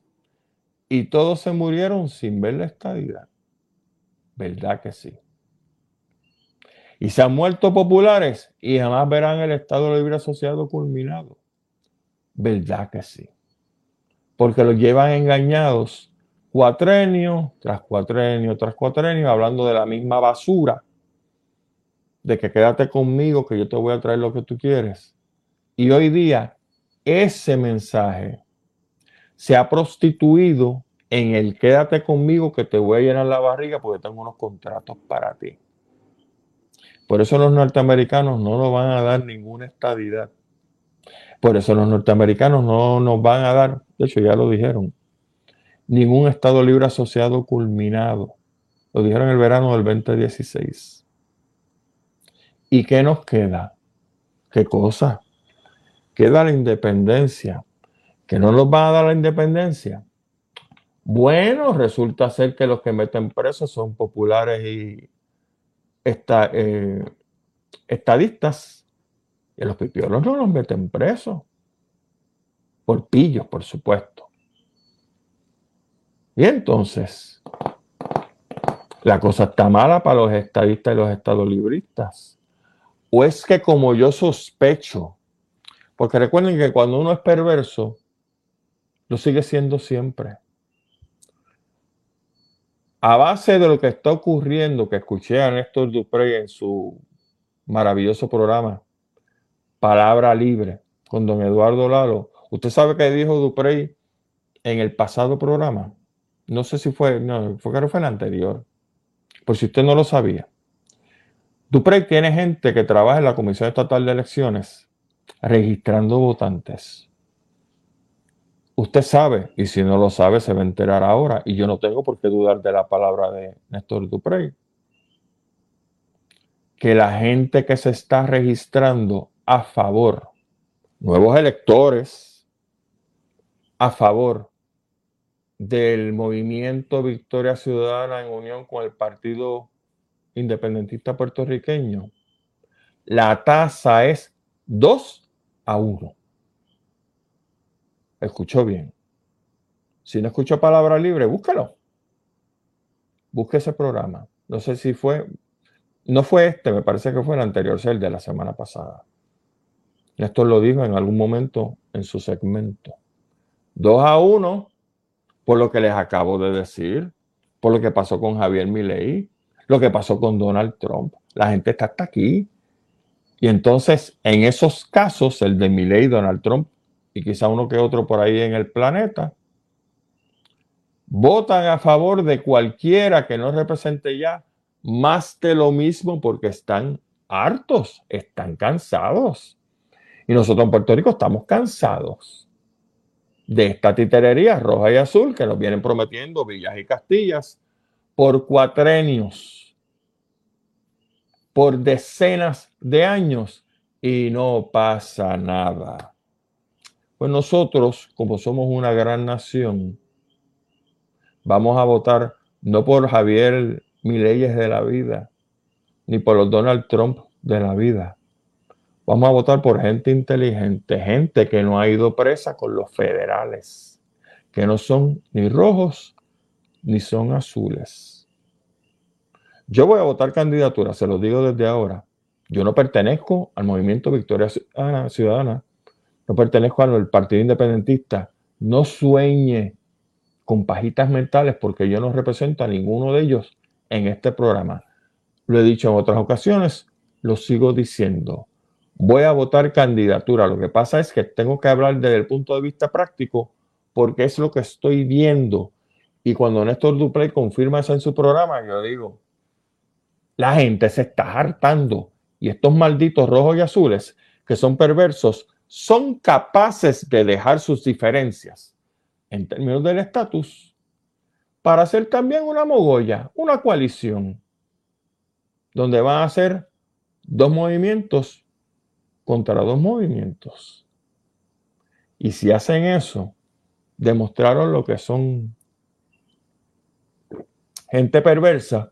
Y todos se murieron sin ver la estadidad. ¿Verdad que sí? Y se han muerto populares y jamás verán el Estado Libre Asociado culminado. ¿Verdad que sí? Porque los llevan engañados cuatrenio tras cuatrenio tras cuatrenio, hablando de la misma basura. de que quédate conmigo, que yo te voy a traer lo que tú quieres. Y hoy día ese mensaje se ha prostituido en el quédate conmigo que te voy a llenar la barriga porque tengo unos contratos para ti. Por eso los norteamericanos no nos van a dar ninguna estabilidad. Por eso los norteamericanos no nos van a dar, de hecho ya lo dijeron, ningún Estado libre asociado culminado. Lo dijeron en el verano del 2016. ¿Y qué nos queda? ¿Qué cosa? Queda la independencia. ¿Que no nos van a dar la independencia? Bueno, resulta ser que los que meten presos son populares y eh, estadistas. Y los pipiolos no los meten presos. Por pillos, por supuesto. Y entonces, la cosa está mala para los estadistas y los estadolibristas. O es que como yo sospecho, porque recuerden que cuando uno es perverso, lo sigue siendo siempre. A base de lo que está ocurriendo, que escuché a Néstor Duprey en su maravilloso programa, Palabra Libre, con don Eduardo Lalo. ¿Usted sabe qué dijo Duprey en el pasado programa? no sé si fue, no, fue que fue el anterior, por si usted no lo sabía. Duprey tiene gente que trabaja en la Comisión Estatal de Elecciones registrando votantes. Usted sabe, y si no lo sabe, se va a enterar ahora, y yo no tengo por qué dudar de la palabra de Néstor Duprey, que la gente que se está registrando a favor, nuevos electores, a favor del movimiento Victoria Ciudadana en unión con el Partido Independentista Puertorriqueño, la tasa es 2 a 1. Escuchó bien. Si no escuchó palabra libre, búscalo. Busque ese programa. No sé si fue, no fue este, me parece que fue el anterior, el de la semana pasada. Esto lo dijo en algún momento en su segmento. 2 a 1 por lo que les acabo de decir, por lo que pasó con Javier Milei, lo que pasó con Donald Trump. La gente está hasta aquí. Y entonces, en esos casos, el de Milei, Donald Trump y quizá uno que otro por ahí en el planeta, votan a favor de cualquiera que no represente ya más de lo mismo porque están hartos, están cansados. Y nosotros en Puerto Rico estamos cansados de esta titerería roja y azul que nos vienen prometiendo Villas y Castillas por cuatrenios, por decenas de años y no pasa nada. Pues nosotros, como somos una gran nación, vamos a votar no por Javier Mileyes de la vida, ni por los Donald Trump de la vida, Vamos a votar por gente inteligente, gente que no ha ido presa con los federales, que no son ni rojos ni son azules. Yo voy a votar candidatura, se lo digo desde ahora. Yo no pertenezco al movimiento Victoria Ciudadana, no pertenezco al Partido Independentista. No sueñe con pajitas mentales porque yo no represento a ninguno de ellos en este programa. Lo he dicho en otras ocasiones, lo sigo diciendo voy a votar candidatura. Lo que pasa es que tengo que hablar desde el punto de vista práctico porque es lo que estoy viendo. Y cuando Néstor Duplay confirma eso en su programa, yo digo, la gente se está hartando y estos malditos rojos y azules que son perversos son capaces de dejar sus diferencias en términos del estatus para hacer también una mogolla, una coalición, donde van a ser dos movimientos contra dos movimientos. Y si hacen eso, demostraron lo que son gente perversa,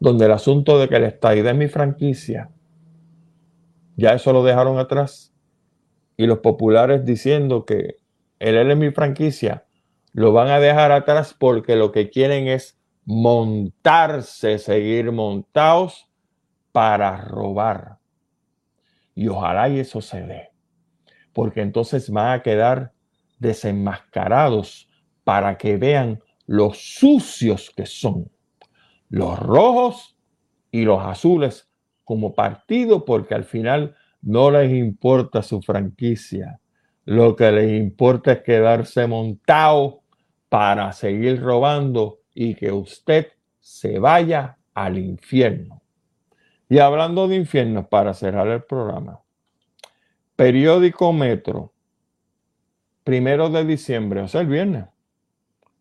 donde el asunto de que el estadía es mi franquicia, ya eso lo dejaron atrás. Y los populares diciendo que el él es mi franquicia, lo van a dejar atrás porque lo que quieren es montarse, seguir montados para robar. Y ojalá y eso se dé, porque entonces van a quedar desenmascarados para que vean los sucios que son los rojos y los azules como partido porque al final no les importa su franquicia. Lo que les importa es quedarse montado para seguir robando y que usted se vaya al infierno. Y hablando de infierno, para cerrar el programa, periódico Metro, primero de diciembre, o sea, el viernes.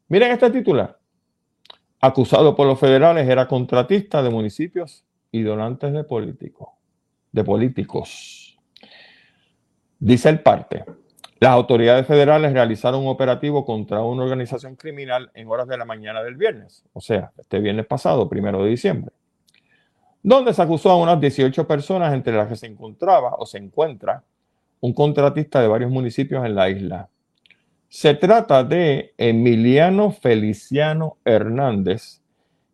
Miren este titular. Acusado por los federales, era contratista de municipios y donantes de políticos. De políticos. Dice el parte. Las autoridades federales realizaron un operativo contra una organización criminal en horas de la mañana del viernes, o sea, este viernes pasado, primero de diciembre, donde se acusó a unas 18 personas, entre las que se encontraba o se encuentra un contratista de varios municipios en la isla. Se trata de Emiliano Feliciano Hernández,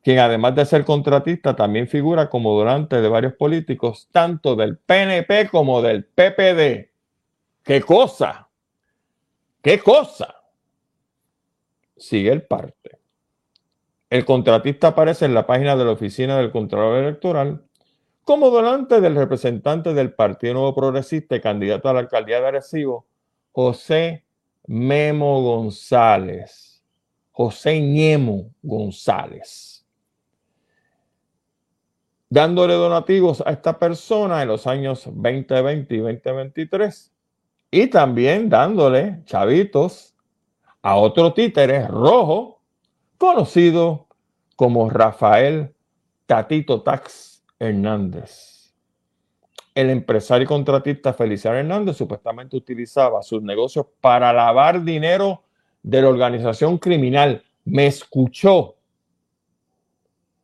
quien además de ser contratista también figura como donante de varios políticos, tanto del PNP como del PPD. ¡Qué cosa! ¿Qué cosa? Sigue el parte. El contratista aparece en la página de la Oficina del Contralor Electoral como donante del representante del Partido Nuevo Progresista y candidato a la alcaldía de Arecibo, José Memo González. José Ñemo González. Dándole donativos a esta persona en los años 2020 y 2023 y también dándole chavitos a otro títere rojo conocido como Rafael Tatito Tax Hernández. El empresario y contratista Feliciano Hernández supuestamente utilizaba sus negocios para lavar dinero de la organización criminal. Me escuchó.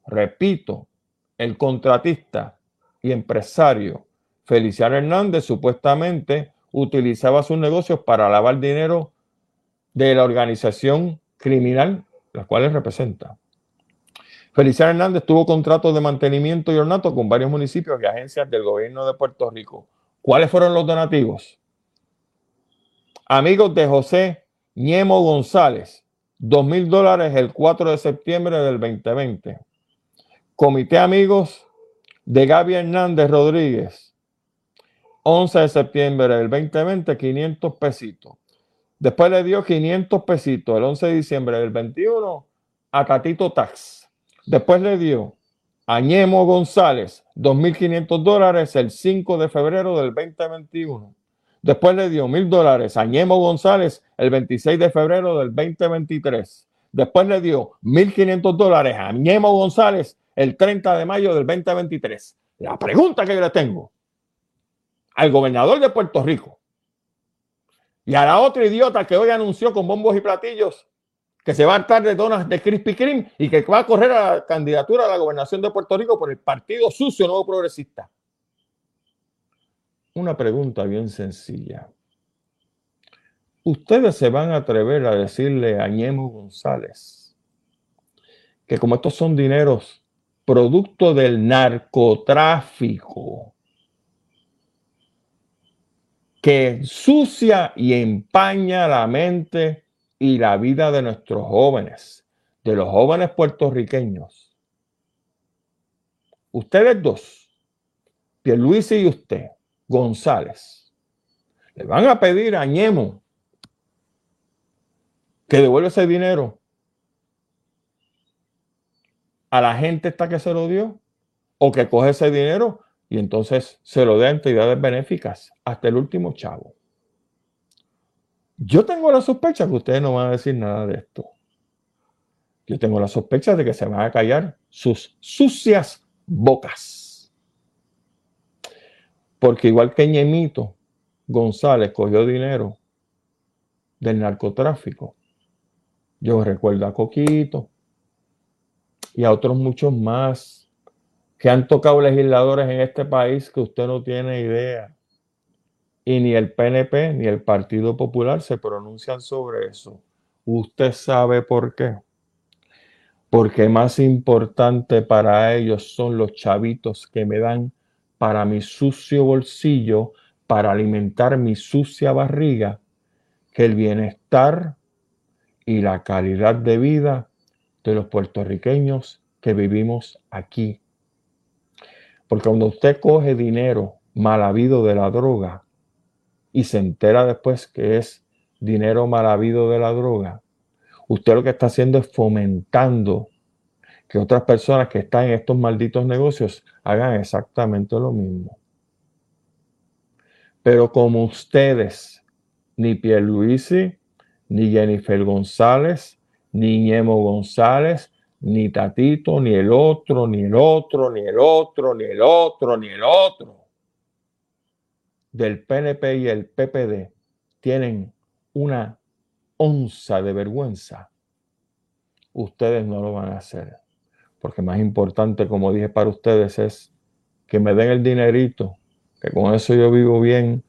Repito, el contratista y empresario Feliciano Hernández supuestamente utilizaba sus negocios para lavar dinero de la organización criminal, la cual representa. Feliciano Hernández tuvo contratos de mantenimiento y ornato con varios municipios y agencias del gobierno de Puerto Rico. ¿Cuáles fueron los donativos? Amigos de José Ñemo González, dos mil dólares el 4 de septiembre del 2020. Comité Amigos de Gaby Hernández Rodríguez, 11 de septiembre del 2020, 500 pesitos. Después le dio 500 pesitos el 11 de diciembre del 21 a Tatito Tax. Después le dio a Ñemo González 2.500 dólares el 5 de febrero del 2021. Después le dio 1.000 dólares a Ñemo González el 26 de febrero del 2023. Después le dio 1.500 dólares a Ñemo González el 30 de mayo del 2023. La pregunta que yo le tengo, al gobernador de Puerto Rico y a la otra idiota que hoy anunció con bombos y platillos que se va a estar de donas de Krispy Kreme y que va a correr a la candidatura a la gobernación de Puerto Rico por el Partido Sucio Nuevo Progresista. Una pregunta bien sencilla. ¿Ustedes se van a atrever a decirle a Ñemo González que como estos son dineros producto del narcotráfico, que sucia y empaña la mente y la vida de nuestros jóvenes, de los jóvenes puertorriqueños. Ustedes dos, Pierluisi y usted, González, le van a pedir a Ñemo que devuelva ese dinero a la gente esta que se lo dio o que coge ese dinero y entonces se lo dé a entidades benéficas hasta el último chavo. Yo tengo la sospecha que ustedes no van a decir nada de esto. Yo tengo la sospecha de que se van a callar sus sucias bocas. Porque igual que Ñemito González cogió dinero del narcotráfico, yo recuerdo a Coquito y a otros muchos más que han tocado legisladores en este país que usted no tiene idea. Y ni el PNP ni el Partido Popular se pronuncian sobre eso. Usted sabe por qué. Porque más importante para ellos son los chavitos que me dan para mi sucio bolsillo, para alimentar mi sucia barriga, que el bienestar y la calidad de vida de los puertorriqueños que vivimos aquí Porque cuando usted coge dinero mal habido de la droga y se entera después que es dinero mal habido de la droga, usted lo que está haciendo es fomentando que otras personas que están en estos malditos negocios hagan exactamente lo mismo. Pero como ustedes, ni Pierluisi, ni Jennifer González, ni Ñemo González, ni Tatito, ni el otro, ni el otro, ni el otro, ni el otro, ni el otro del PNP y el PPD tienen una onza de vergüenza, ustedes no lo van a hacer. Porque más importante, como dije para ustedes, es que me den el dinerito, que con eso yo vivo bien,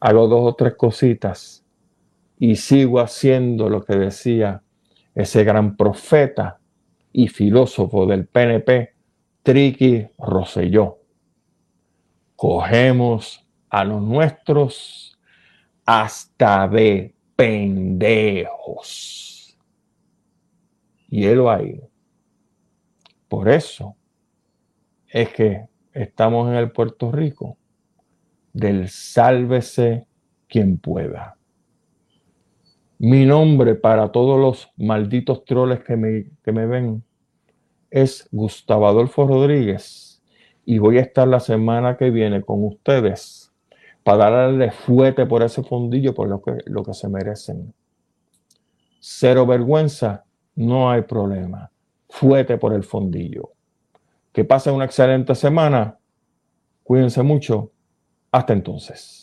hago dos o tres cositas y sigo haciendo lo que decía ese gran profeta y filósofo del PNP, Triqui Rosselló. Cogemos a los nuestros hasta de pendejos. Y él ahí. Por eso es que estamos en el Puerto Rico del sálvese quien pueda. Mi nombre para todos los malditos troles que me, que me ven es Gustavo Adolfo Rodríguez y voy a estar la semana que viene con ustedes para darle fuete por ese fundillo por lo que, lo que se merecen. Cero vergüenza, no hay problema. Fuete por el fondillo. Que pasen una excelente semana. Cuídense mucho. Hasta entonces.